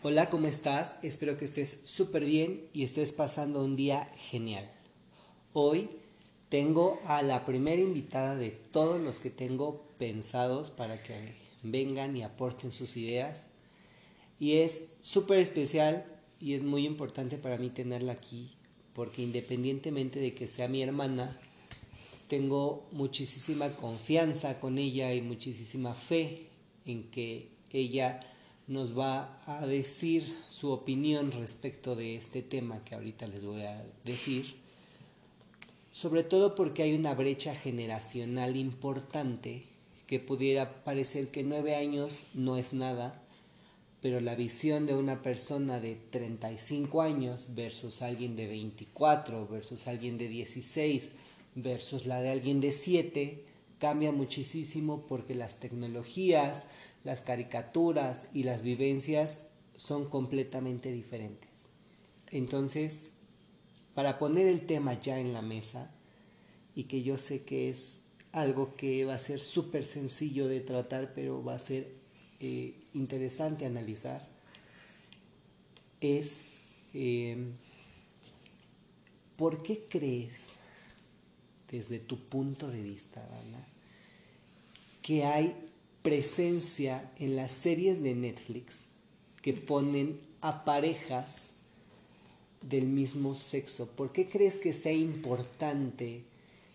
Hola, ¿cómo estás? Espero que estés súper bien y estés pasando un día genial. Hoy tengo a la primera invitada de todos los que tengo pensados para que vengan y aporten sus ideas. Y es súper especial y es muy importante para mí tenerla aquí porque independientemente de que sea mi hermana, tengo muchísima confianza con ella y muchísima fe en que ella nos va a decir su opinión respecto de este tema que ahorita les voy a decir, sobre todo porque hay una brecha generacional importante que pudiera parecer que nueve años no es nada, pero la visión de una persona de 35 años versus alguien de 24 versus alguien de 16 versus la de alguien de 7 cambia muchísimo porque las tecnologías, las caricaturas y las vivencias son completamente diferentes. Entonces, para poner el tema ya en la mesa, y que yo sé que es algo que va a ser súper sencillo de tratar, pero va a ser eh, interesante analizar, es em, ¿por qué crees, desde tu punto de vista, Dana, que hay presencia en las series de Netflix que ponen a parejas del mismo sexo? ¿Por qué crees que sea importante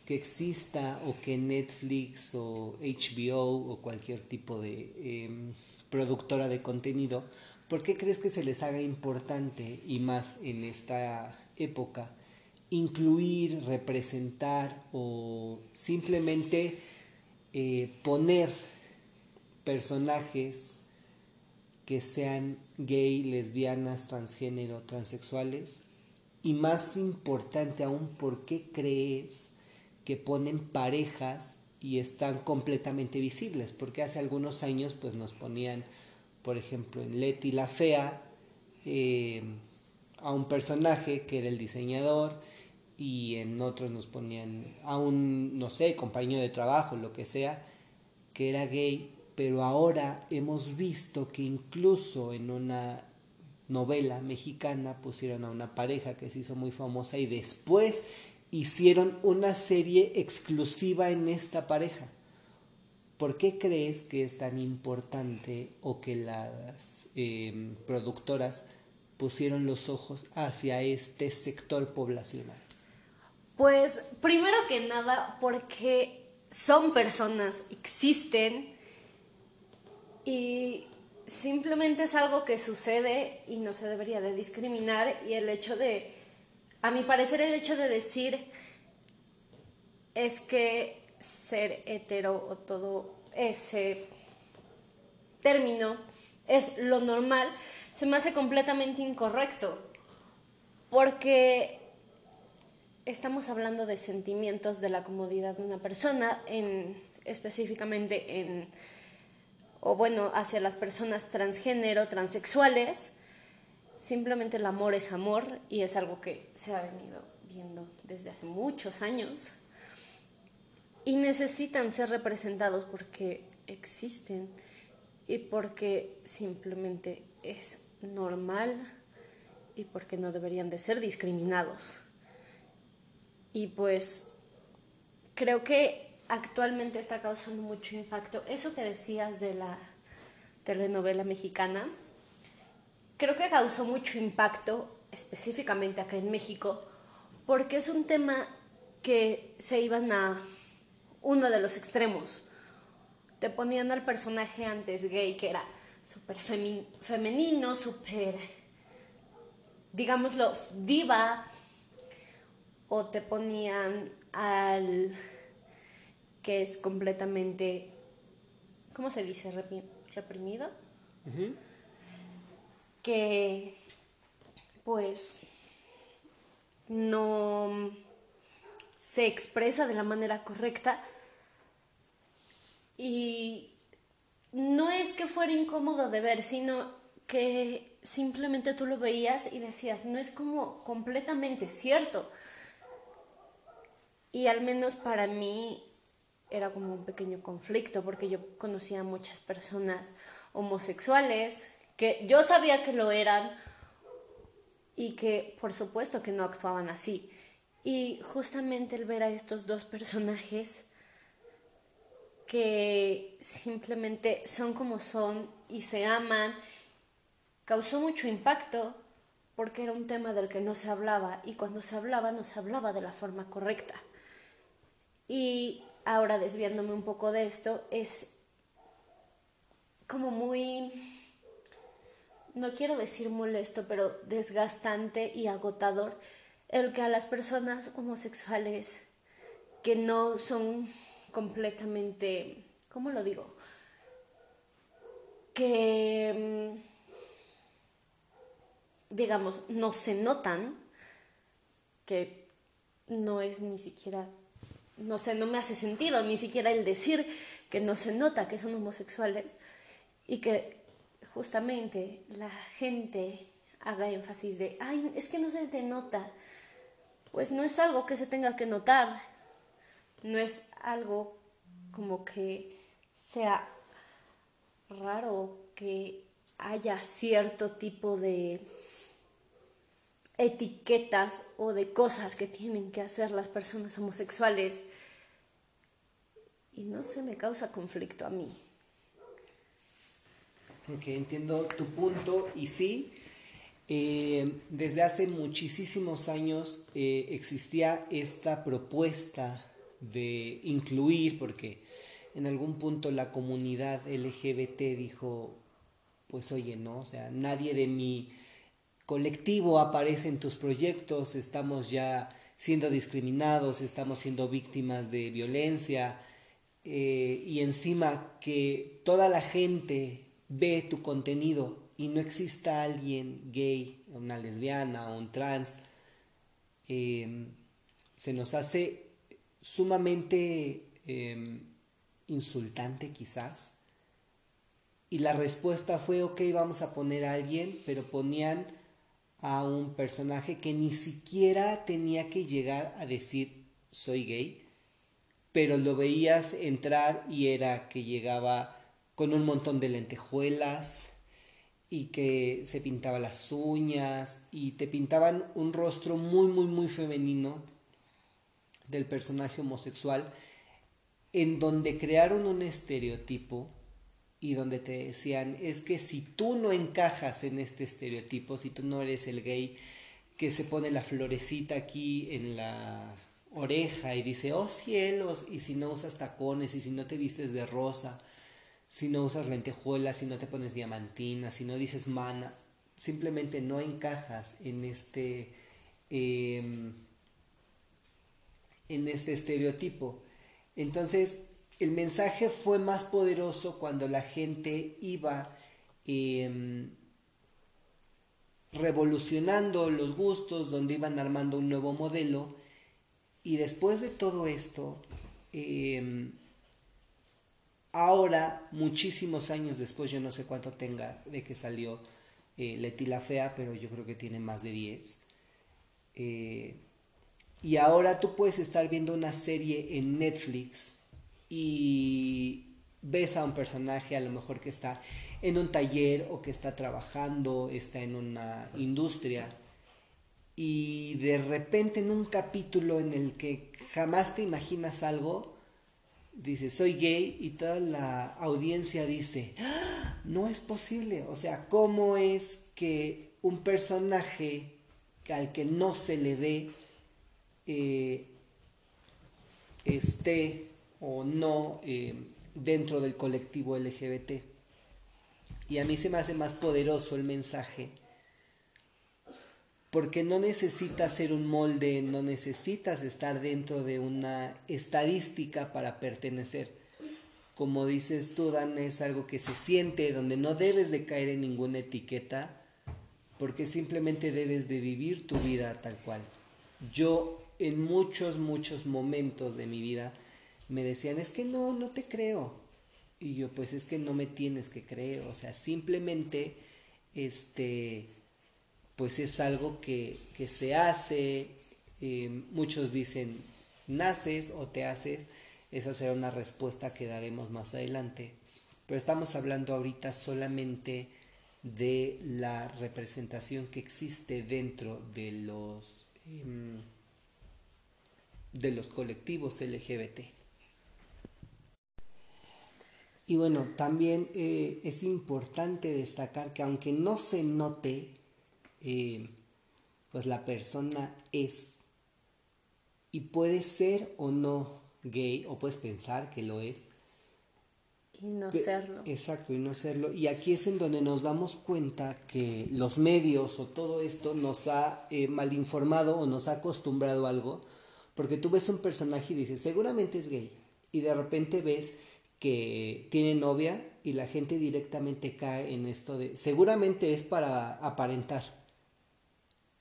que exista o que Netflix o HBO o cualquier tipo de em, productora de contenido, ¿por qué crees que se les haga importante y más en esta época incluir, representar o simplemente eh, poner personajes que sean gay, lesbianas, transgénero, transexuales? Y más importante aún, ¿por qué crees que ponen parejas y están completamente visibles? Porque hace algunos años pues nos ponían, por ejemplo, en Leti la Fea, eh, a un personaje que era el diseñador y en otros nos ponían a un, no sé, compañero de trabajo, lo que sea, que era gay pero ahora hemos visto que incluso en una novela mexicana pusieron a una pareja que se hizo muy famosa y después hicieron una serie exclusiva en esta pareja. ¿Por qué crees que es tan importante o que las em, productoras pusieron los ojos hacia este sector poblacional? Pues primero que nada porque son personas, existen, y simplemente es algo que sucede y no se debería de discriminar y el hecho de, a mi parecer el hecho de decir es que ser hetero o todo ese término es lo normal, se me hace completamente incorrecto porque estamos hablando de sentimientos de la comodidad de una persona, en, específicamente en o bueno, hacia las personas transgénero, transexuales. Simplemente el amor es amor y es algo que se ha venido viendo desde hace muchos años. Y necesitan ser representados porque existen y porque simplemente es normal y porque no deberían de ser discriminados. Y pues creo que actualmente está causando mucho impacto. Eso que decías de la telenovela mexicana, creo que causó mucho impacto específicamente acá en México, porque es un tema que se iban a uno de los extremos. Te ponían al personaje antes gay, que era súper femenino, súper, digámoslo, diva, o te ponían al que es completamente, ¿cómo se dice? Reprimido. Que pues no se expresa de la manera correcta y no es que fuera incómodo de ver, sino que simplemente tú lo veías y decías, no es como completamente cierto. Y al menos para mí era como un pequeño conflicto porque yo conocía a muchas personas homosexuales que yo sabía que lo eran y que por supuesto que no actuaban así. Y justamente el ver a estos dos personajes que simplemente son como son y se aman, causó mucho impacto porque era un tema del que no se hablaba y cuando se hablaba no se hablaba de la forma correcta. Y ahora desviándome un poco de esto, es como muy, no quiero decir molesto, pero desgastante y agotador el que a las personas homosexuales que no son completamente, ¿cómo lo digo? Que, mm, digamos, no se notan, que no es ni siquiera no sé, no me hace sentido ni siquiera el decir que no se nota que son homosexuales y que justamente la gente haga énfasis de, ay, es que no se te nota. Pues no es algo que se tenga que notar, no es algo como que sea raro que haya cierto tipo de etiquetas o de cosas que tienen que hacer las personas homosexuales y no se me causa conflicto a mí. Ok, entiendo tu punto y sí, eh, desde hace muchísimos años eh, existía esta propuesta de incluir, porque en algún punto la comunidad LGBT dijo, pues oye, no, o sea, nadie de mi colectivo aparece en tus proyectos, estamos ya siendo discriminados, estamos siendo víctimas de violencia eh, y encima que toda la gente ve tu contenido y no exista alguien gay, una lesbiana o un trans, eh, se nos hace sumamente eh, insultante quizás. Y la respuesta fue, ok, vamos a poner a alguien, pero ponían a un personaje que ni siquiera tenía que llegar a decir soy gay, pero lo veías entrar y era que llegaba con un montón de lentejuelas y que se pintaba las uñas y te pintaban un rostro muy muy muy femenino del personaje homosexual en donde crearon un estereotipo y donde te decían, es que si tú no encajas en este estereotipo, si tú no eres el gay que se pone la florecita aquí en la oreja y dice, oh cielos, y si no usas tacones, y si no te vistes de rosa, si no usas lentejuelas, si no te pones diamantina, si no dices mana, simplemente no encajas en este, em, en este estereotipo. Entonces, el mensaje fue más poderoso cuando la gente iba em, revolucionando los gustos, donde iban armando un nuevo modelo. Y después de todo esto, em, ahora, muchísimos años después, yo no sé cuánto tenga de que salió eh, Leti la Fea, pero yo creo que tiene más de 10. Eh, y ahora tú puedes estar viendo una serie en Netflix y ves a un personaje a lo mejor que está en un taller o que está trabajando, está en una industria y de repente en un capítulo en el que jamás te imaginas algo, dices soy gay y toda la audiencia dice, ¡Ah! no es posible, o sea, ¿cómo es que un personaje al que no se le ve eh, esté o no eh, dentro del colectivo LGBT. Y a mí se me hace más poderoso el mensaje porque no necesitas ser un molde, no necesitas estar dentro de una estadística para pertenecer. Como dices tú, Dan, es algo que se siente, donde no debes de caer en ninguna etiqueta, porque simplemente debes de vivir tu vida tal cual. Yo en muchos, muchos momentos de mi vida me decían, es que no, no te creo. Y yo, pues es que no me tienes que creer, o sea, simplemente, este, pues es algo que, que se hace, eh, muchos dicen, naces o te haces, esa será una respuesta que daremos más adelante. Pero estamos hablando ahorita solamente de la representación que existe dentro de los em, de los colectivos LGBT. Y bueno, también eh, es importante destacar que aunque no se note, eh, pues la persona es y puede ser o no gay, o puedes pensar que lo es. Y no serlo. Exacto, y no serlo. Y aquí es en donde nos damos cuenta que los medios o todo esto nos ha eh, mal informado o nos ha acostumbrado a algo, porque tú ves un personaje y dices, seguramente es gay, y de repente ves que tiene novia y la gente directamente cae en esto de, seguramente es para aparentar.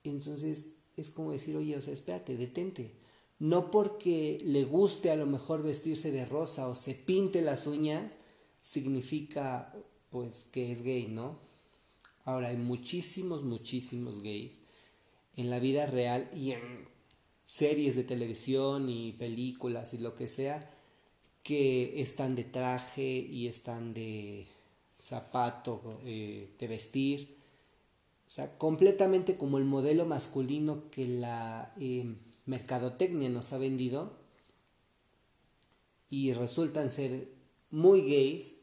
Entonces es como decir, oye, o sea, espérate, detente no porque le guste a lo mejor vestirse de rosa o se pinte las uñas, significa pues que es gay, ¿no? Ahora hay muchísimos, muchísimos gays en la vida real y en series de televisión y películas y lo que sea que están de traje y están de zapato, eh, de vestir, o sea, completamente como el modelo masculino que la... Eh, mercadotecnia nos ha vendido. Y resultan ser muy gays.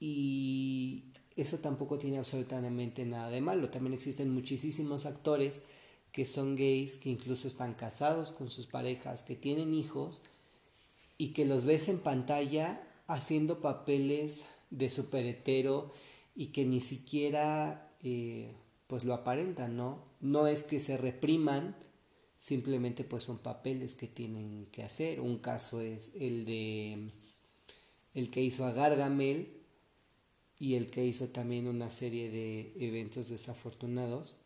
Y eso tampoco tiene absolutamente nada de malo. También existen muchísimos actores que son gays, que incluso están casados con sus parejas, que tienen hijos y que los ves en pantalla haciendo papeles de superhetero y que ni siquiera eh, pues lo aparentan, ¿no? No es que se repriman, simplemente pues son papeles que tienen que hacer. Un caso es el de el que hizo a Gargamel y el que hizo también una serie de eventos desafortunados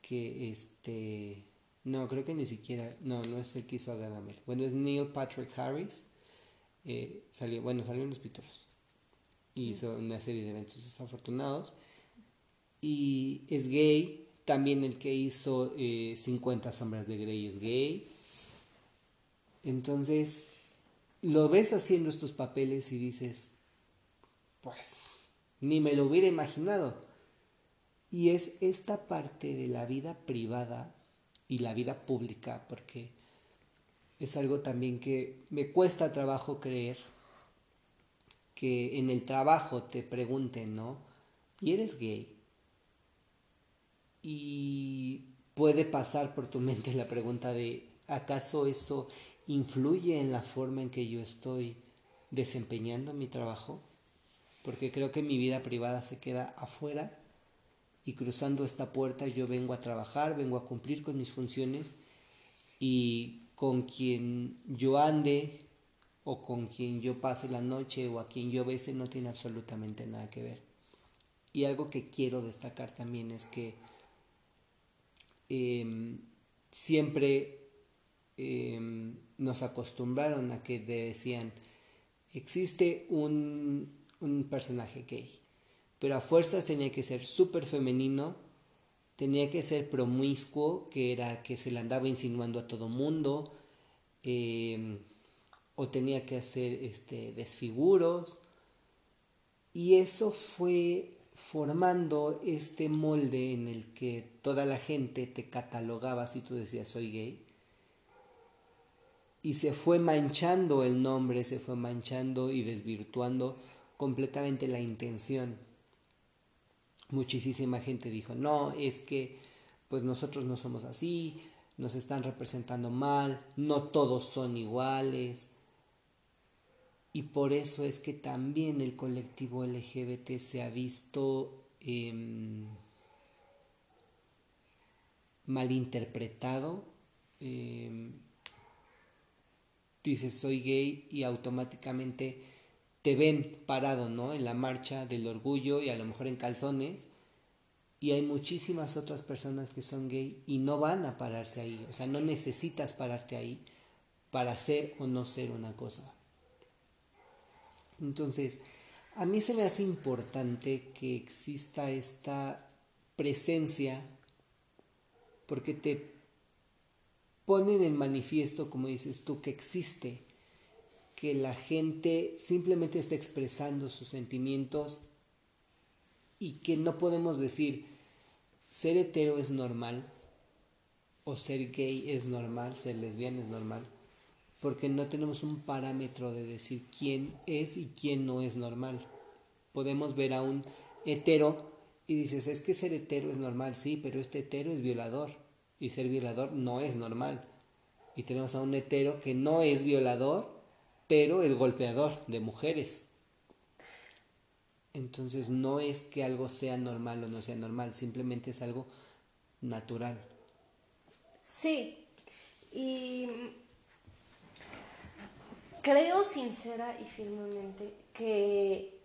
que este no creo que ni siquiera no no es el que hizo a Gargamel bueno es Neil Patrick Harris eh, salió bueno salió en los pitufos hizo una serie de eventos desafortunados y es gay. También el que hizo 50 eh, sombras de Grey es gay. Entonces, lo ves haciendo estos papeles y dices, pues, ni me lo hubiera imaginado. Y es esta parte de la vida privada y la vida pública, porque es algo también que me cuesta trabajo creer que en el trabajo te pregunten, ¿no? ¿Y eres gay? y puede pasar por tu mente la pregunta de ¿acaso eso influye en la forma en que yo estoy desempeñando mi trabajo? Porque creo que mi vida privada se queda afuera y cruzando esta puerta yo vengo a trabajar, vengo a cumplir con mis funciones y con quien yo ande o con quien yo pase la noche o a quien yo bese no tiene absolutamente nada que ver. Y algo que quiero destacar también es que Em, siempre em, nos acostumbraron a que decían, existe un, un personaje gay, pero a fuerzas tenía que ser súper femenino, tenía que ser promiscuo, que era que se le andaba insinuando a todo mundo, em, o tenía que hacer este, desfiguros, y eso fue formando este molde en el que toda la gente te catalogaba si tú decías soy gay. Y se fue manchando el nombre, se fue manchando y desvirtuando completamente la intención. Muchísima gente dijo, no, es que pues nosotros no somos así, nos están representando mal, no todos son iguales, y por eso es que también el colectivo LGBT se ha visto em, malinterpretado. Eh, soy gay y automáticamente te ven parado, ¿no? En la marcha del orgullo y a lo mejor en calzones. Y hay muchísimas otras personas que son gay y no van a pararse ahí. O sea, no necesitas pararte ahí para ser o no ser una cosa. Entonces, a mí se me hace importante que exista esta presencia porque te ponen en manifiesto, como dices tú, que existe, que la gente simplemente está expresando sus sentimientos y que no podemos decir ser hetero es normal o ser gay es normal, ser lesbiana es normal, porque no tenemos un parámetro de decir quién es y quién no es normal. Podemos ver a un hetero y dices, es que ser hetero es normal, sí, pero este hetero es violador y ser violador no es normal. Y tenemos a un hetero que no es violador, pero es golpeador de mujeres. Entonces no es que algo sea normal o no sea normal, simplemente es algo natural. Sí, y creo sincera y firmemente que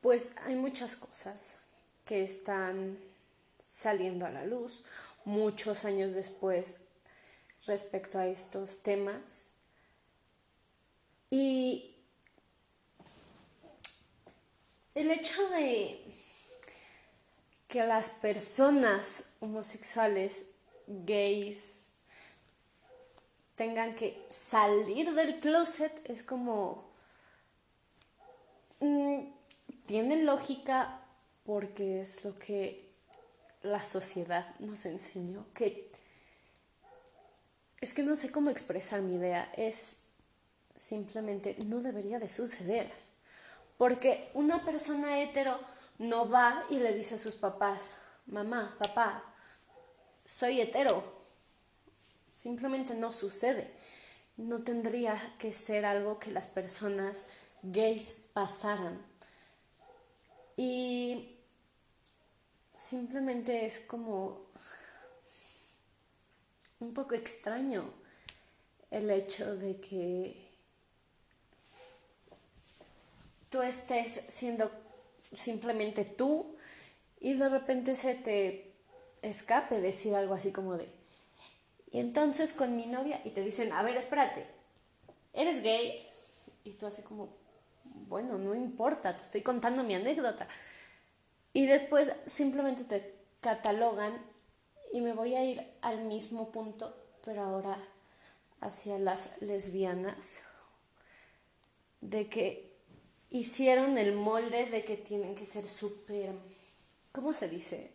pues hay muchas cosas que están saliendo a la luz muchos años después respecto a estos temas. Y el hecho de que las personas homosexuales, gays, tengan que salir del closet es como... Mm, tiene lógica porque es lo que la sociedad nos enseñó, que es que no sé cómo expresar mi idea, es simplemente no debería de suceder, porque una persona hetero no va y le dice a sus papás, mamá, papá, soy hetero, simplemente no sucede, no tendría que ser algo que las personas gays pasaran. Y simplemente es como un poco extraño el hecho de que tú estés siendo simplemente tú y de repente se te escape decir algo así como de y entonces con mi novia y te dicen a ver espérate eres gay y tú así como bueno no importa te estoy contando mi anécdota y después simplemente te catalogan y me voy a ir al mismo punto, pero ahora hacia las lesbianas, de que hicieron el molde de que tienen que ser súper, ¿cómo se dice?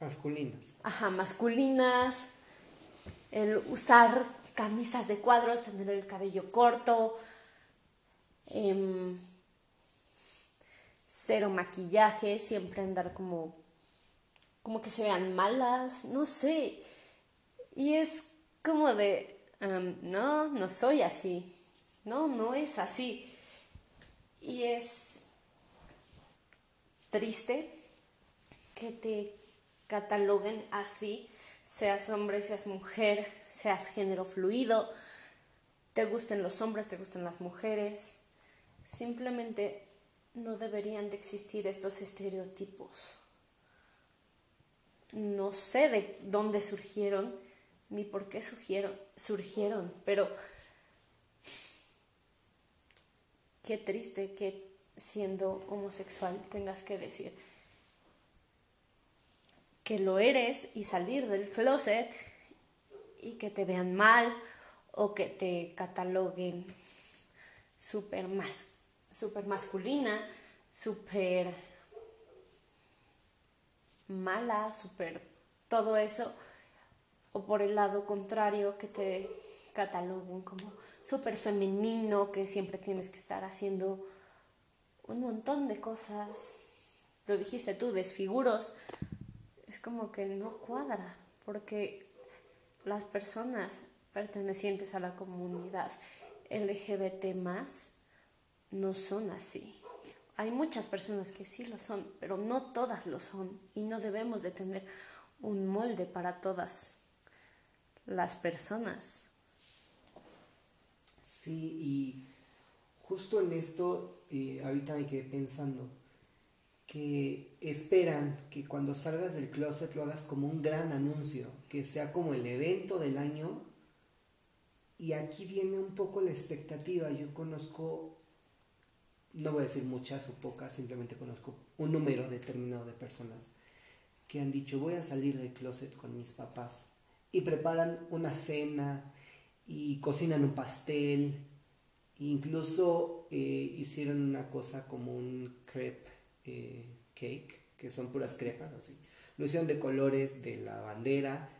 masculinas. Ajá, masculinas, el usar camisas de cuadros, tener el cabello corto, eh, cero maquillaje, siempre andar como, como que se vean malas, no sé. Y es como de, no, no soy así, no, no es así. Y es triste que te cataloguen así, seas hombre, seas mujer, seas género fluido, te gusten los hombres, te gusten las mujeres. Simplemente no deberían de existir estos estereotipos. No sé de dónde surgieron ni por qué surgieron, surgieron pero qué triste que siendo homosexual tengas que decir que lo eres y salir del closet y que te vean mal o que te cataloguen súper más súper masculina, súper mala, súper todo eso, o por el lado contrario que te cataloguen como súper femenino, que siempre tienes que estar haciendo un montón de cosas. Lo dijiste tú, desfiguros. Es como que no cuadra, porque las personas pertenecientes a la comunidad LGBT más no son así. Hay muchas personas que sí lo son, pero no todas lo son y no debemos de tener un molde para todas las personas. Sí, y justo en esto eh, ahorita me quedé pensando que esperan que cuando salgas del closet lo hagas como un gran anuncio, que sea como el evento del año. Y aquí viene un poco la expectativa. Yo conozco no voy a decir muchas o pocas, simplemente conozco un número determinado de personas que han dicho voy a salir del closet con mis papás y preparan una cena y cocinan un pastel Incluso eh, hicieron una cosa como un crepe eh, cake, que son puras crepas, así. Lo hicieron de colores de la bandera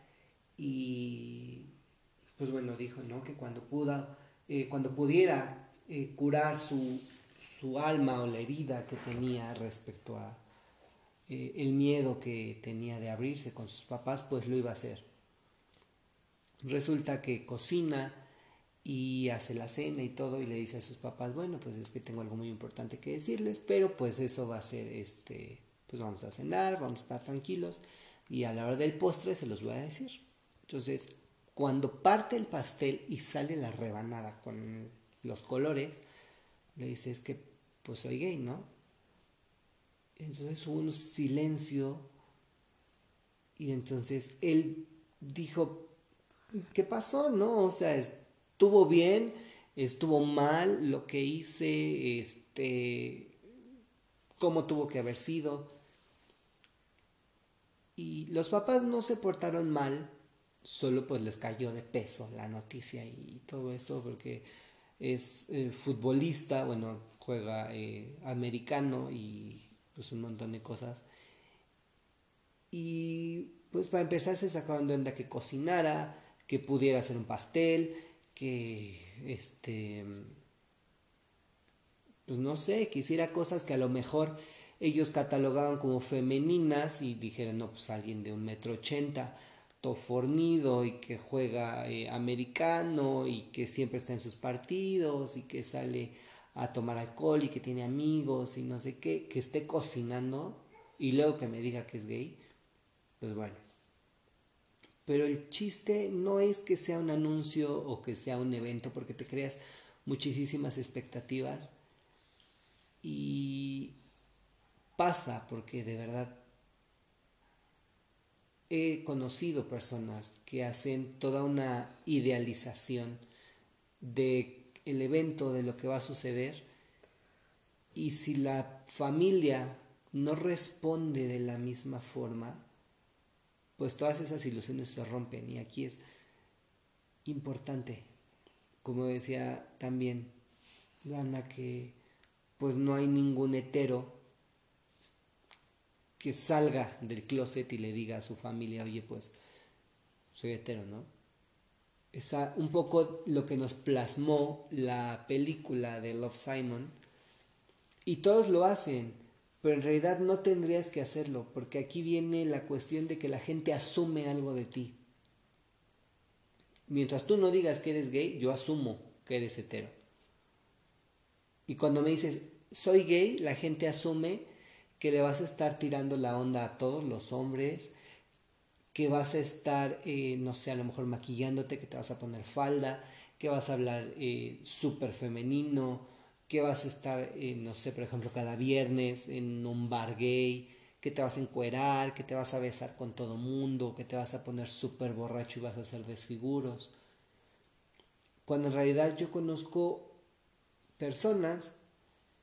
y pues bueno, dijo, ¿no? Que cuando puda, eh, cuando pudiera curar su, su alma o la herida que tenía respecto a el miedo que tenía de abrirse con sus papás, pues lo iba a hacer. Resulta que cocina y hace la cena y todo y le dice a sus papás, bueno, pues es que tengo algo muy importante que decirles, pero pues eso va a ser este, pues vamos a cenar, vamos a estar tranquilos y a la hora del postre se los voy a decir. Entonces, cuando parte el pastel y sale la rebanada con los colores, le dice es que pues soy gay, ¿no? Entonces hubo un silencio y entonces él dijo, ¿qué pasó? No, o sea, estuvo bien, estuvo mal lo que hice, este, cómo tuvo que haber sido. Y los papás no se portaron mal, solo pues les cayó de peso la noticia y todo esto porque es eh, futbolista, bueno, juega eh, americano y pues un montón de cosas. Y pues para empezar se sacaron de onda que cocinara, que pudiera hacer un pastel, que este pues no sé, que hiciera cosas que a lo mejor ellos catalogaban como femeninas y dijeron, no, pues alguien de un metro ochenta, todo fornido y que juega eh, americano y que siempre está en sus partidos y que sale a tomar alcohol y que tiene amigos y no sé qué, que esté cocinando y luego que me diga que es gay, pues bueno, pero el chiste no es que sea un anuncio o que sea un evento porque te creas muchísimas expectativas y pasa porque de verdad he conocido personas que hacen toda una idealización de el evento de lo que va a suceder y si la familia no responde de la misma forma pues todas esas ilusiones se rompen y aquí es importante, como decía también Dana, que pues no hay ningún hetero que salga del closet y le diga a su familia, oye, pues soy hetero, ¿no? Es un poco lo que nos plasmó la película de Love Simon. Y todos lo hacen pero en realidad no tendrías que hacerlo, porque aquí viene la cuestión de que la gente asume algo de ti. Mientras tú no digas que eres gay, yo asumo que eres hetero. Y cuando me dices, soy gay, la gente asume que le vas a estar tirando la onda a todos los hombres, que vas a estar, eh, no sé, a lo mejor maquillándote, que te vas a poner falda, que vas a hablar eh, súper femenino, que vas a estar, eh, no sé, por ejemplo, cada viernes en un bar gay, que te vas a encuerar, que te vas a besar con todo mundo, que te vas a poner súper borracho y vas a hacer desfiguros. Cuando en realidad yo conozco personas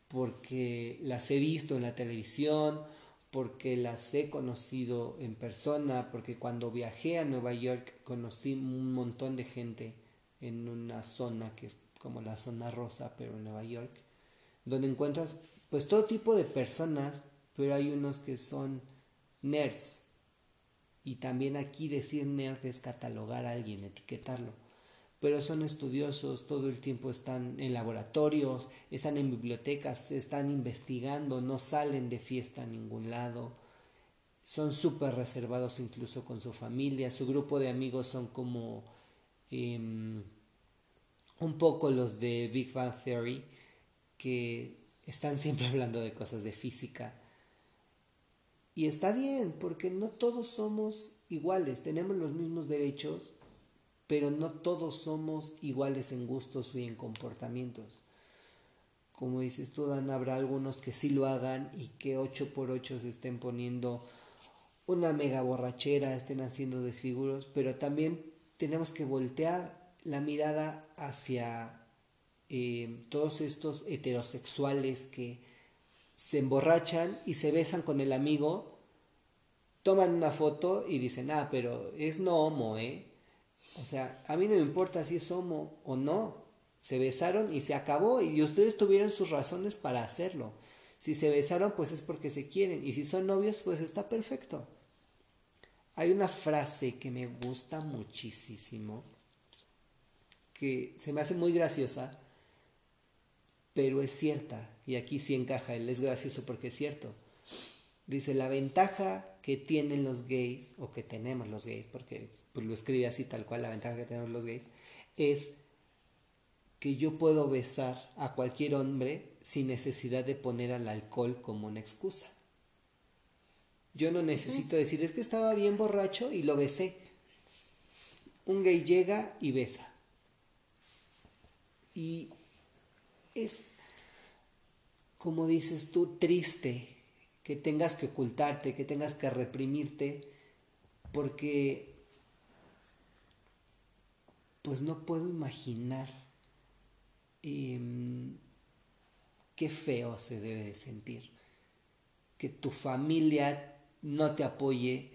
porque las he visto en la televisión, porque las he conocido en persona, porque cuando viajé a Nueva York conocí un montón de gente en una zona que es como la zona rosa, pero en Nueva York, donde encuentras pues todo tipo de personas, pero hay unos que son nerds. Y también aquí decir nerd es catalogar a alguien, etiquetarlo. Pero son estudiosos, todo el tiempo están en laboratorios, están en bibliotecas, están investigando, no salen de fiesta a ningún lado. Son súper reservados incluso con su familia. Su grupo de amigos son como... Em, un poco los de Big Bang Theory, que están siempre hablando de cosas de física. Y está bien, porque no todos somos iguales, tenemos los mismos derechos, pero no todos somos iguales en gustos y en comportamientos. Como dices tú, Dan, habrá algunos que sí lo hagan y que ocho por ocho se estén poniendo una mega borrachera, estén haciendo desfiguros, pero también tenemos que voltear la mirada hacia eh, todos estos heterosexuales que se emborrachan y se besan con el amigo, toman una foto y dicen, ah, pero es no homo, ¿eh? O sea, a mí no me importa si es homo o no. Se besaron y se acabó y ustedes tuvieron sus razones para hacerlo. Si se besaron, pues es porque se quieren. Y si son novios, pues está perfecto. Hay una frase que me gusta muchísimo, que se me hace muy graciosa, pero es cierta. Y aquí sí encaja, él es gracioso porque es cierto. Dice, la ventaja que tienen los gays, o que tenemos los gays, porque pues lo escribe así tal cual, la ventaja que tenemos los gays, es que yo puedo besar a cualquier hombre sin necesidad de poner al alcohol como una excusa. Yo no necesito decir, es que estaba bien borracho y lo besé. Un gay llega y besa. Y es, como dices tú, triste que tengas que ocultarte, que tengas que reprimirte, porque pues no puedo imaginar em, qué feo se debe de sentir. Que tu familia no te apoye,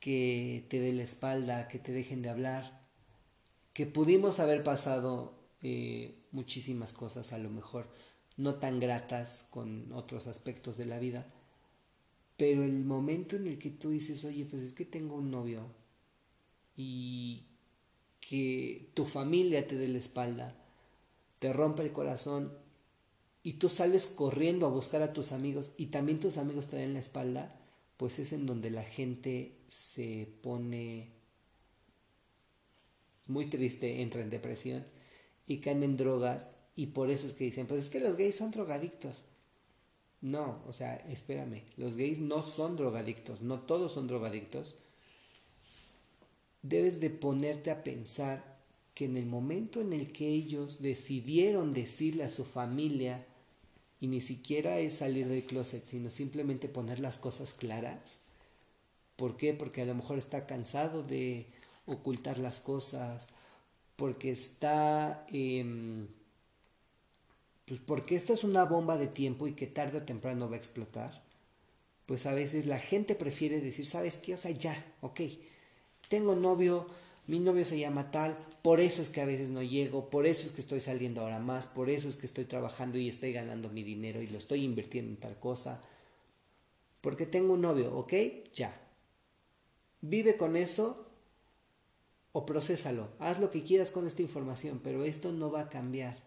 que te dé la espalda, que te dejen de hablar, que pudimos haber pasado eh, muchísimas cosas a lo mejor no tan gratas con otros aspectos de la vida, pero el momento en el que tú dices, oye, pues es que tengo un novio y que tu familia te dé la espalda, te rompe el corazón y tú sales corriendo a buscar a tus amigos y también tus amigos te den la espalda, pues es en donde la gente se pone muy triste, entra en depresión y caen en drogas y por eso es que dicen, pues es que los gays son drogadictos. No, o sea, espérame, los gays no son drogadictos, no todos son drogadictos. Debes de ponerte a pensar que en el momento en el que ellos decidieron decirle a su familia, y ni siquiera es salir del closet, sino simplemente poner las cosas claras. ¿Por qué? Porque a lo mejor está cansado de ocultar las cosas, porque está... Eh, pues porque esto es una bomba de tiempo y que tarde o temprano va a explotar, pues a veces la gente prefiere decir, ¿sabes qué? O sea, ya, ok, tengo novio, mi novio se llama tal, por eso es que a veces no llego, por eso es que estoy saliendo ahora más, por eso es que estoy trabajando y estoy ganando mi dinero y lo estoy invirtiendo en tal cosa, porque tengo un novio, ok, ya. Vive con eso o procésalo, haz lo que quieras con esta información, pero esto no va a cambiar.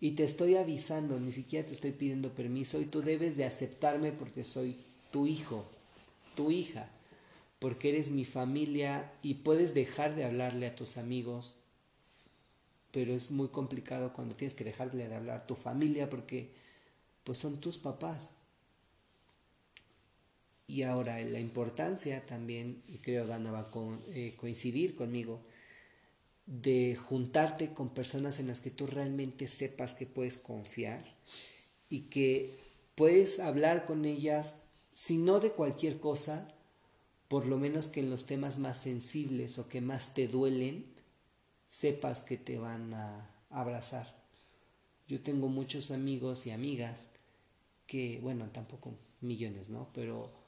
Y te estoy avisando, ni siquiera te estoy pidiendo permiso y tú debes de aceptarme porque soy tu hijo, tu hija, porque eres mi familia y puedes dejar de hablarle a tus amigos, pero es muy complicado cuando tienes que dejarle de hablar a tu familia porque pues son tus papás. Y ahora la importancia también, y creo Dana va a eh, coincidir conmigo, de juntarte con personas en las que tú realmente sepas que puedes confiar y que puedes hablar con ellas, si no de cualquier cosa, por lo menos que en los temas más sensibles o que más te duelen, sepas que te van a abrazar. Yo tengo muchos amigos y amigas que, bueno, tampoco millones, ¿no? Pero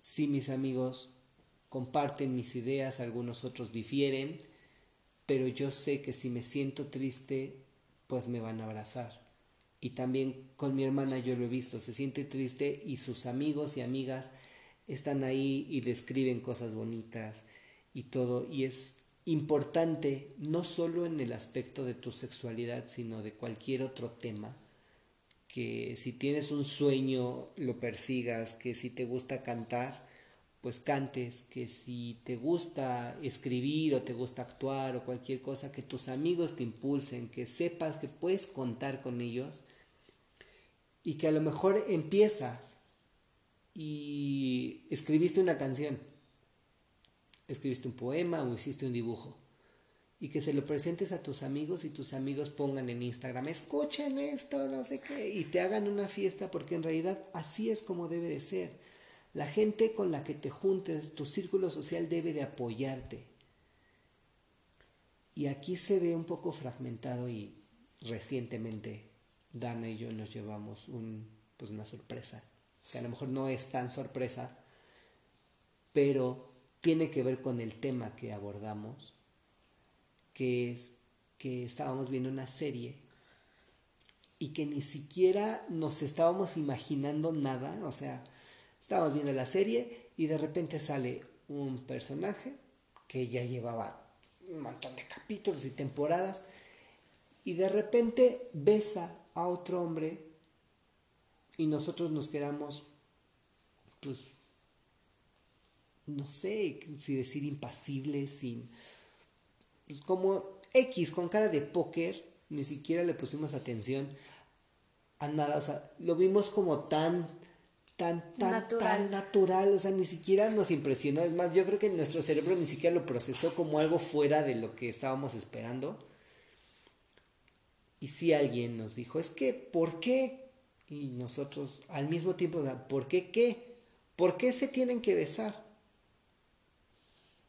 sí mis amigos comparten mis ideas, algunos otros difieren, pero yo sé que si me siento triste, pues me van a abrazar. Y también con mi hermana yo lo he visto, se siente triste y sus amigos y amigas están ahí y describen cosas bonitas y todo. Y es importante, no solo en el aspecto de tu sexualidad, sino de cualquier otro tema, que si tienes un sueño lo persigas, que si te gusta cantar, pues cantes, que si te gusta escribir o te gusta actuar o cualquier cosa, que tus amigos te impulsen, que sepas que puedes contar con ellos y que a lo mejor empiezas y escribiste una canción, escribiste un poema o hiciste un dibujo y que se lo presentes a tus amigos y tus amigos pongan en Instagram, escuchen esto, no sé qué, y te hagan una fiesta porque en realidad así es como debe de ser la gente con la que te juntes, tu círculo social debe de apoyarte. Y aquí se ve un poco fragmentado y recientemente Dana y yo nos llevamos un, pues una sorpresa, que a lo mejor no es tan sorpresa, pero tiene que ver con el tema que abordamos, que es que estábamos viendo una serie y que ni siquiera nos estábamos imaginando nada, o sea, estábamos viendo la serie y de repente sale un personaje que ya llevaba un montón de capítulos y temporadas y de repente besa a otro hombre y nosotros nos quedamos, pues, no sé si decir impasibles, sin, pues como X, con cara de póker, ni siquiera le pusimos atención a nada, o sea, lo vimos como tan, tan, tan, natural. tan natural, o sea, ni siquiera nos impresionó, es más, yo creo que nuestro cerebro ni siquiera lo procesó como algo fuera de lo que estábamos esperando. Y si alguien nos dijo, es que, ¿por qué? Y nosotros al mismo tiempo, ¿por qué qué? ¿Por qué se tienen que besar?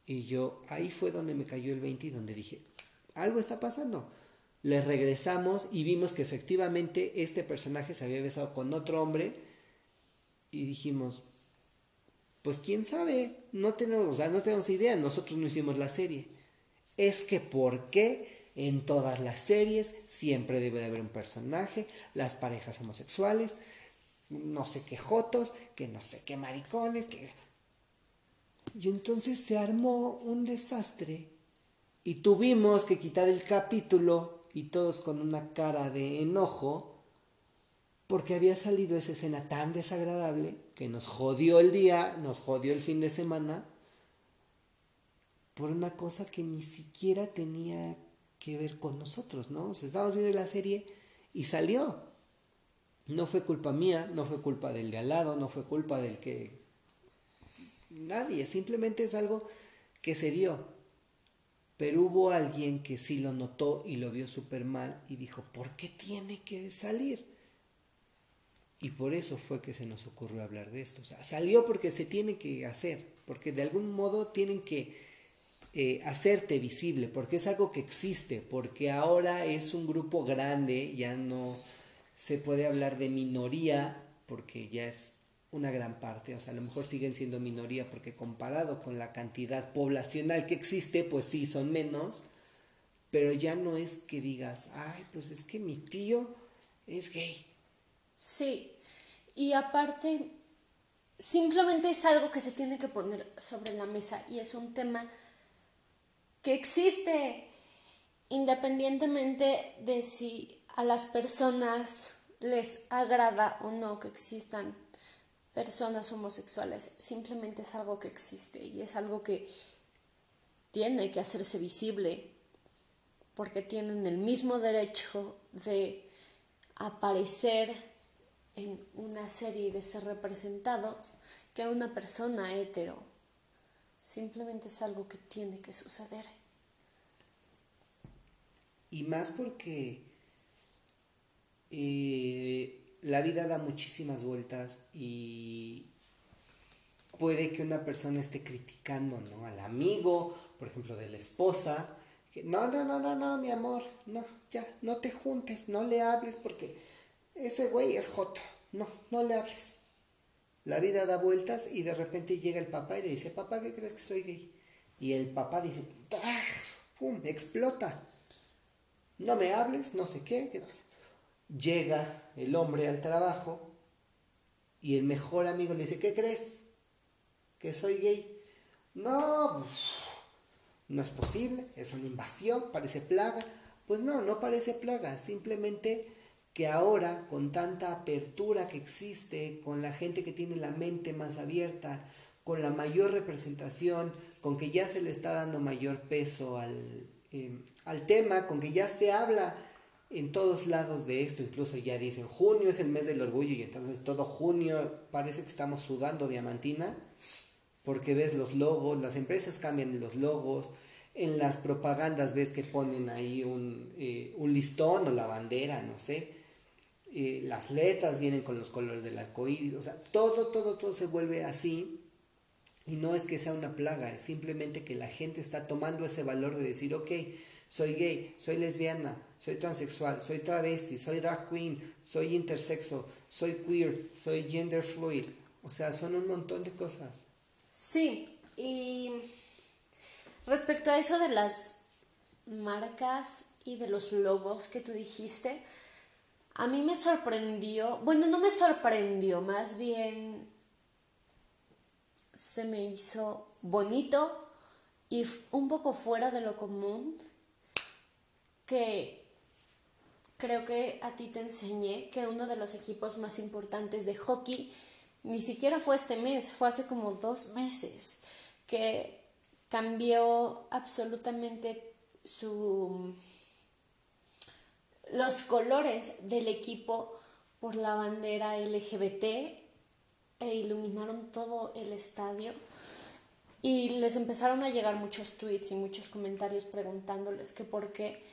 Y yo, ahí fue donde me cayó el 20 y donde dije, algo está pasando. Le regresamos y vimos que efectivamente este personaje se había besado con otro hombre y dijimos, pues quién sabe, no tenemos, no tenemos idea, nosotros no hicimos la serie. Es que ¿por qué? En todas las series siempre debe de haber un personaje, las parejas homosexuales, no sé qué jotos, que no sé qué maricones, que... Y entonces se armó un desastre y tuvimos que quitar el capítulo y todos con una cara de enojo porque había salido esa escena tan desagradable que nos jodió el día, nos jodió el fin de semana por una cosa que ni siquiera tenía que ver con nosotros, ¿no? O sea, estábamos viendo la serie y salió. No fue culpa mía, no fue culpa del de al lado, no fue culpa del que... Nadie, simplemente es algo que se dio. Pero hubo alguien que sí lo notó y lo vio súper mal y dijo, ¿por qué tiene que salir? Y por eso fue que se nos ocurrió hablar de esto. O sea, salió porque se tiene que hacer, porque de algún modo tienen que eh, hacerte visible, porque es algo que existe, porque ahora es un grupo grande, ya no se puede hablar de minoría, porque ya es una gran parte, o sea, a lo mejor siguen siendo minoría, porque comparado con la cantidad poblacional que existe, pues sí, son menos, pero ya no es que digas, ay, pues es que mi tío es gay. Sí, y aparte, simplemente es algo que se tiene que poner sobre la mesa y es un tema que existe independientemente de si a las personas les agrada o no que existan personas homosexuales, simplemente es algo que existe y es algo que tiene que hacerse visible porque tienen el mismo derecho de aparecer en una serie y de ser representados que una persona hetero. Simplemente es algo que tiene que suceder. Y más porque eh, la vida da muchísimas vueltas y puede que una persona esté criticando ¿no? al amigo, por ejemplo, de la esposa. Que, no, no, no, no, no, mi amor, no, ya, no te juntes, no le hables porque ese güey es joto. No, no le hables. La vida da vueltas y de repente llega el papá y le dice, papá, ¿qué crees que soy gay? Y el papá dice, ¡pum! explota. No me hables, no sé qué. Llega el hombre al trabajo y el mejor amigo le dice, ¿qué crees? Que soy gay. No, no es posible, es una invasión, parece plaga. Pues no, no parece plaga, simplemente que ahora con tanta apertura que existe, con la gente que tiene la mente más abierta, con la mayor representación, con que ya se le está dando mayor peso al, em, al tema, con que ya se habla en todos lados de esto, incluso ya dicen junio es el mes del orgullo y entonces todo junio parece que estamos sudando diamantina porque ves los logos, las empresas cambian los logos, en las propagandas ves que ponen ahí un, eh, listón o la bandera, no sé, eh, las letras vienen con los colores del arcoíris, o sea, todo, todo, todo se vuelve así. Y no es que sea una plaga, es simplemente que la gente está tomando ese valor de decir, ok, soy gay, soy lesbiana, soy transexual, soy travesti, soy drag queen, soy intersexo, soy queer, soy gender fluid. O sea, son un montón de cosas. Sí, y respecto a eso de las marcas y de los logos que tú dijiste, a mí me sorprendió, bueno, no me sorprendió, más bien se me hizo bonito y un poco fuera de lo común que creo que a ti te enseñé que uno de los equipos más importantes de hockey ni siquiera fue este mes, fue hace como dos meses, que cambió absolutamente su los colores del equipo por la bandera LGBT e iluminaron todo el estadio. Y les empezaron a llegar muchos tweets y muchos comentarios preguntándoles que por qué.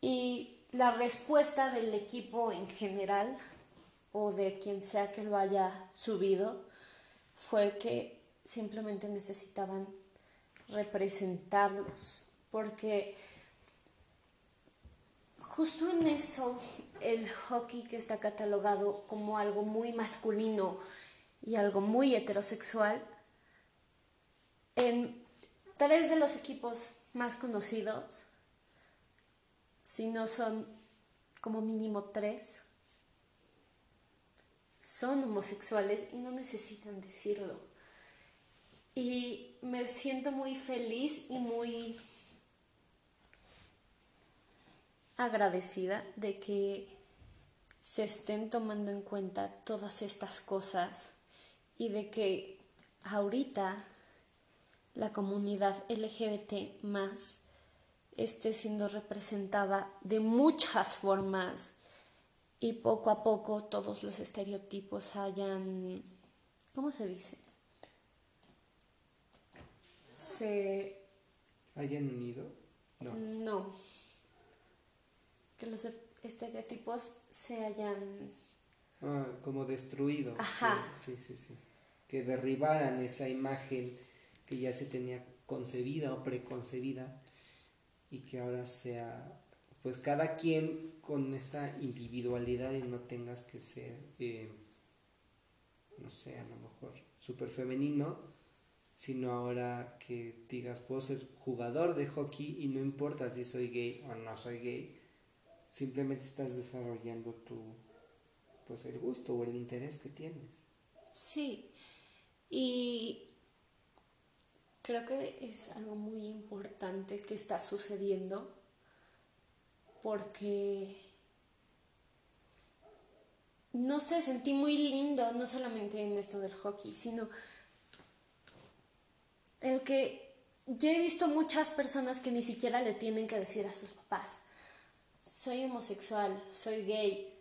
Y la respuesta del equipo en general o de quien sea que lo haya subido fue que simplemente necesitaban representarlos porque justo en eso el hockey que está catalogado como algo muy masculino y algo muy heterosexual, en tres de los equipos más conocidos, si no son como mínimo tres, son homosexuales y no necesitan decirlo. Y me siento muy feliz y muy agradecida de que se estén tomando en cuenta todas estas cosas y de que ahorita la comunidad LGBT más esté siendo representada de muchas formas y poco a poco todos los estereotipos hayan, ¿cómo se dice? Se... ¿Hayan unido? No. No que los estereotipos se hayan... Ah, como destruido. Ajá. Sí, sí, sí. Que derribaran esa imagen que ya se tenía concebida o preconcebida y que ahora sea, pues cada quien con esa individualidad y no tengas que ser, eh, no sé, a lo mejor súper femenino, sino ahora que digas, puedo ser jugador de hockey y no importa si soy gay o no soy gay, simplemente estás desarrollando tu pues el gusto o el interés que tienes. Sí, y creo que es algo muy importante que está sucediendo porque no sé, sentí muy lindo, no solamente en esto del hockey, sino el que ya he visto muchas personas que ni siquiera le tienen que decir a sus papás, soy homosexual, soy gay.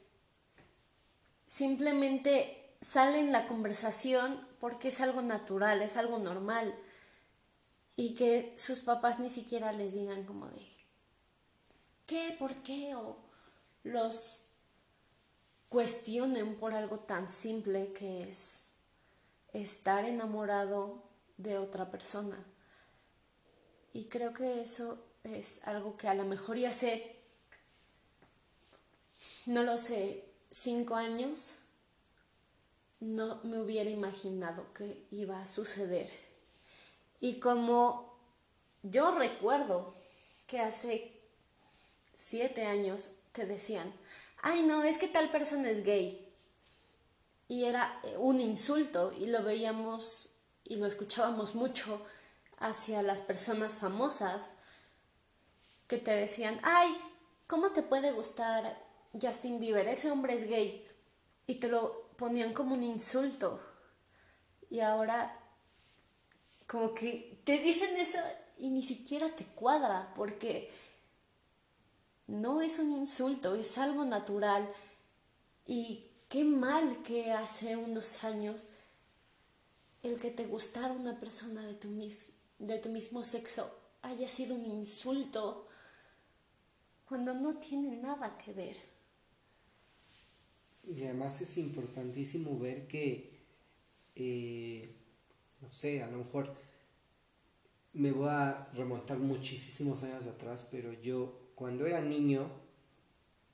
Simplemente sale en la conversación porque es algo natural, es algo normal. Y que sus papás ni siquiera les digan como de, ¿qué? ¿Por qué? O los cuestionen por algo tan simple que es estar enamorado de otra persona. Y creo que eso es algo que a lo mejor ya sé no lo sé, cinco años, no me hubiera imaginado que iba a suceder. Y como yo recuerdo que hace siete años te decían, ay no, es que tal persona es gay. Y era un insulto y lo veíamos y lo escuchábamos mucho hacia las personas famosas que te decían, ay, ¿cómo te puede gustar Justin Bieber, ese hombre es gay, y te lo ponían como un insulto. Y ahora, como que te dicen eso y ni siquiera te cuadra, porque no es un insulto, es algo natural. Y qué mal que hace unos años el que te gustara una persona de tu, de tu mismo sexo haya sido un insulto cuando no tiene nada que ver. Y además es importantísimo ver que, eh, no sé, a lo mejor me voy a remontar muchísimos años atrás, pero yo cuando era niño,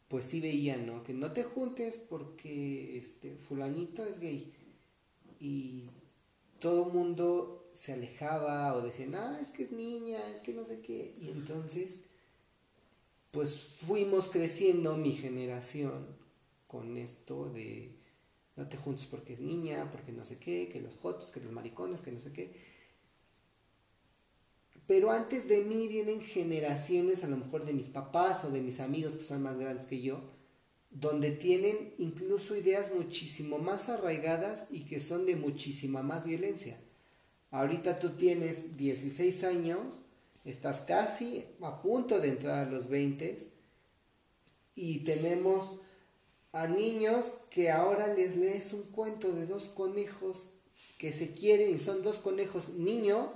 pues sí veía, ¿no? Que no te juntes porque este fulanito es gay. Y todo mundo se alejaba o decían, ah, es que es niña, es que no sé qué. Y entonces pues fuimos creciendo mi generación con esto de no te juntes porque es niña, porque no sé qué, que los jotos, que los maricones, que no sé qué. Pero antes de mí vienen generaciones, a lo mejor de mis papás o de mis amigos que son más grandes que yo, donde tienen incluso ideas muchísimo más arraigadas y que son de muchísima más violencia. Ahorita tú tienes 16 años, estás casi a punto de entrar a los 20 y tenemos a niños que ahora les lees un cuento de dos conejos que se quieren y son dos conejos niño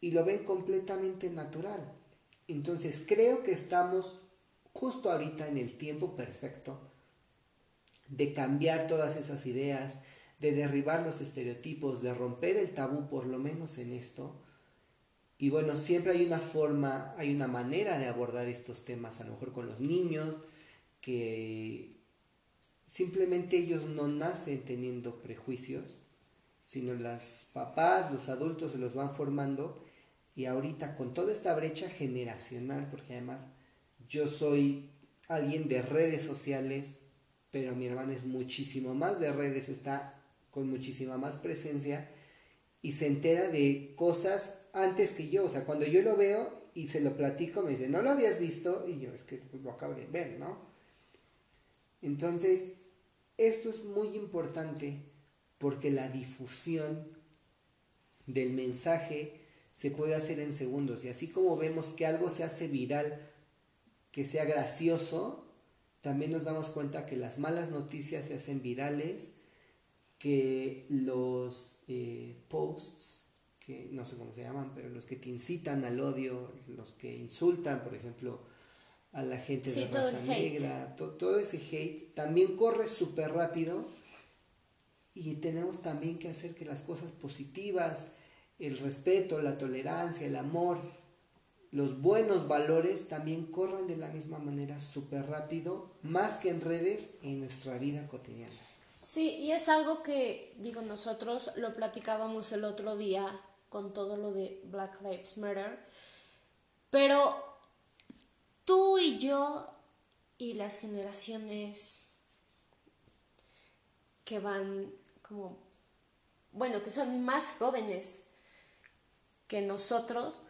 y lo ven completamente natural. Entonces creo que estamos justo ahorita en el tiempo perfecto de cambiar todas esas ideas, de derribar los estereotipos, de romper el tabú por lo menos en esto. Y bueno, siempre hay una forma, hay una manera de abordar estos temas, a lo mejor con los niños, que simplemente ellos no nacen teniendo prejuicios, sino las papás, los adultos se los van formando y ahorita con toda esta brecha generacional, porque además yo soy alguien de redes sociales, pero mi hermana es muchísimo más de redes, está con muchísima más presencia y se entera de cosas antes que yo, o sea, cuando yo lo veo y se lo platico, me dice, ¿no lo habías visto? Y yo, es que lo acabo de ver, ¿no? Entonces, esto es muy importante porque la difusión del mensaje se puede hacer en segundos. Y así como vemos que algo se hace viral, que sea gracioso, también nos damos cuenta que las malas noticias se hacen virales, que los eh, posts, que no sé cómo se llaman, pero los que te incitan al odio, los que insultan, por ejemplo, a la gente de raza negra, todo ese hate también corre súper rápido y tenemos también que hacer que las cosas positivas, el respeto, la tolerancia, el amor, los buenos valores también corren de la misma manera súper rápido, más que en redes, en nuestra vida cotidiana. Sí, y es algo que, digo, nosotros lo platicábamos el otro día con todo lo de Black Lives Matter, pero tú y yo y las generaciones que van como, bueno, que son más jóvenes que nosotros,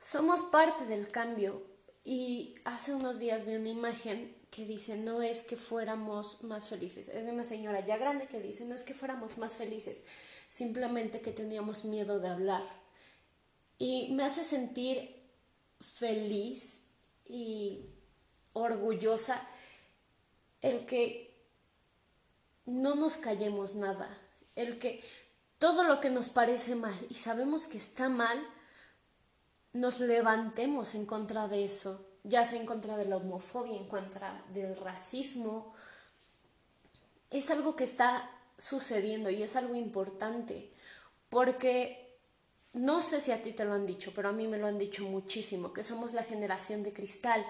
somos parte del cambio. Y hace unos días vi una imagen que dice, no es que fuéramos más felices. Es de una señora ya grande que dice, no es que fuéramos más felices, simplemente que teníamos miedo de hablar. Y me hace sentir feliz y orgullosa el que no nos callemos nada, el que todo lo que nos parece mal y sabemos que está mal, nos levantemos en contra de eso, ya sea en contra de la homofobia, en contra del racismo. Es algo que está sucediendo y es algo importante, porque no sé si a ti te lo han dicho, pero a mí me lo han dicho muchísimo, que somos la generación de cristal,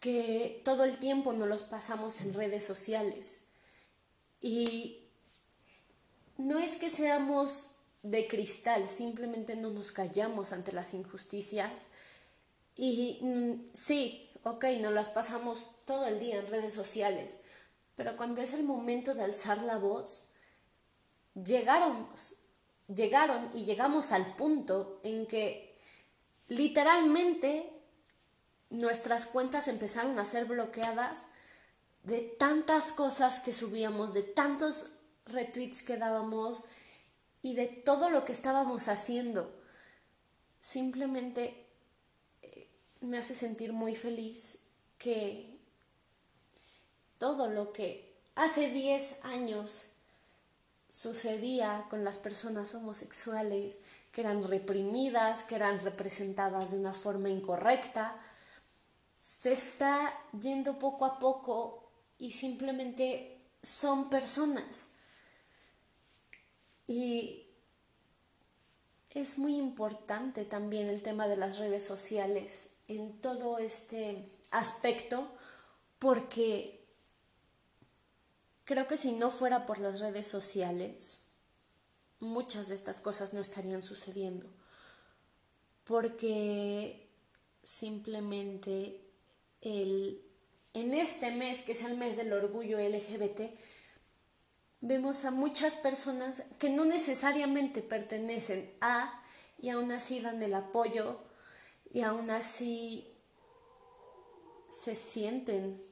que todo el tiempo nos los pasamos en redes sociales. Y no es que seamos de cristal, simplemente no nos callamos ante las injusticias. Y mm, sí, ok, nos las pasamos todo el día en redes sociales, pero cuando es el momento de alzar la voz, llegaron llegaron y llegamos al punto en que literalmente nuestras cuentas empezaron a ser bloqueadas de tantas cosas que subíamos, de tantos retweets que dábamos y de todo lo que estábamos haciendo. Simplemente eh, me hace sentir muy feliz que todo lo que hace 10 años sucedía con las personas homosexuales, que eran reprimidas, que eran representadas de una forma incorrecta, se está yendo poco a poco y simplemente son personas. Y es muy importante también el tema de las redes sociales en todo este aspecto porque Creo que si no fuera por las redes sociales, muchas de estas cosas no estarían sucediendo. Porque simplemente el, en este mes, que es el mes del orgullo LGBT, vemos a muchas personas que no necesariamente pertenecen a y aún así dan el apoyo y aún así se sienten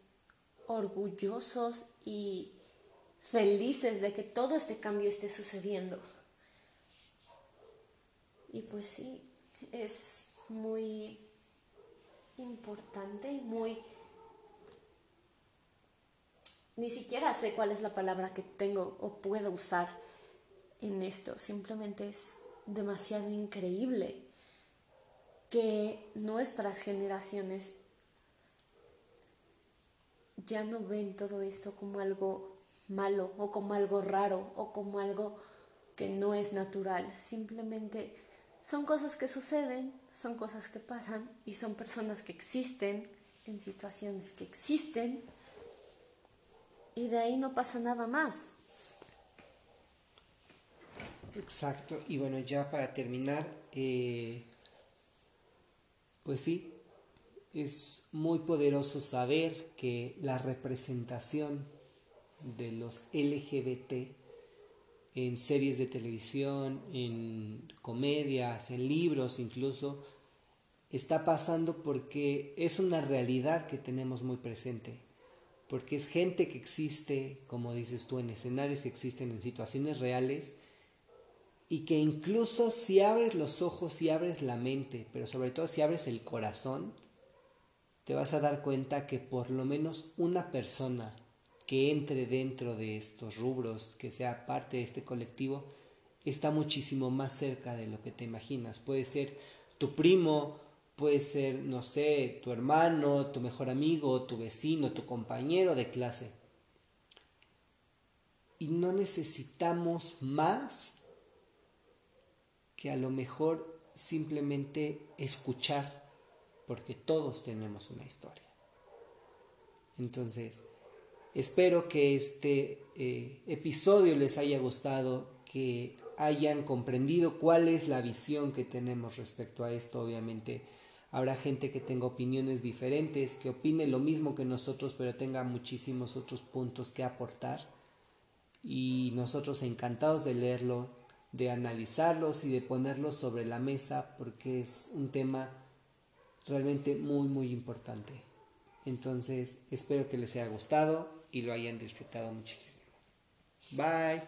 orgullosos y felices de que todo este cambio esté sucediendo. Y pues sí, es muy importante y muy... Ni siquiera sé cuál es la palabra que tengo o puedo usar en esto. Simplemente es demasiado increíble que nuestras generaciones ya no ven todo esto como algo malo o como algo raro o como algo que no es natural. Simplemente son cosas que suceden, son cosas que pasan y son personas que existen en situaciones que existen y de ahí no pasa nada más. Exacto, y bueno, ya para terminar, eh, pues sí, es muy poderoso saber que la representación de los LGBT en series de televisión, en comedias, en libros incluso, está pasando porque es una realidad que tenemos muy presente, porque es gente que existe, como dices tú, en escenarios que existen en situaciones reales y que incluso si abres los ojos, si abres la mente, pero sobre todo si abres el corazón, te vas a dar cuenta que por lo menos una persona que entre dentro de estos rubros, que sea parte de este colectivo, está muchísimo más cerca de lo que te imaginas. Puede ser tu primo, puede ser, no sé, tu hermano, tu mejor amigo, tu vecino, tu compañero de clase. Y no necesitamos más que a lo mejor simplemente escuchar, porque todos tenemos una historia. Entonces, espero que este eh, episodio les haya gustado, que hayan comprendido cuál es la visión que tenemos respecto a esto. Obviamente habrá gente que tenga opiniones diferentes, que opine lo mismo que nosotros, pero tenga muchísimos otros puntos que aportar. Y nosotros encantados de leerlo, de analizarlos y de ponerlos sobre la mesa porque es un tema realmente muy muy importante. Entonces espero que les haya gustado y lo hayan disfrutado muchísimo. Bye.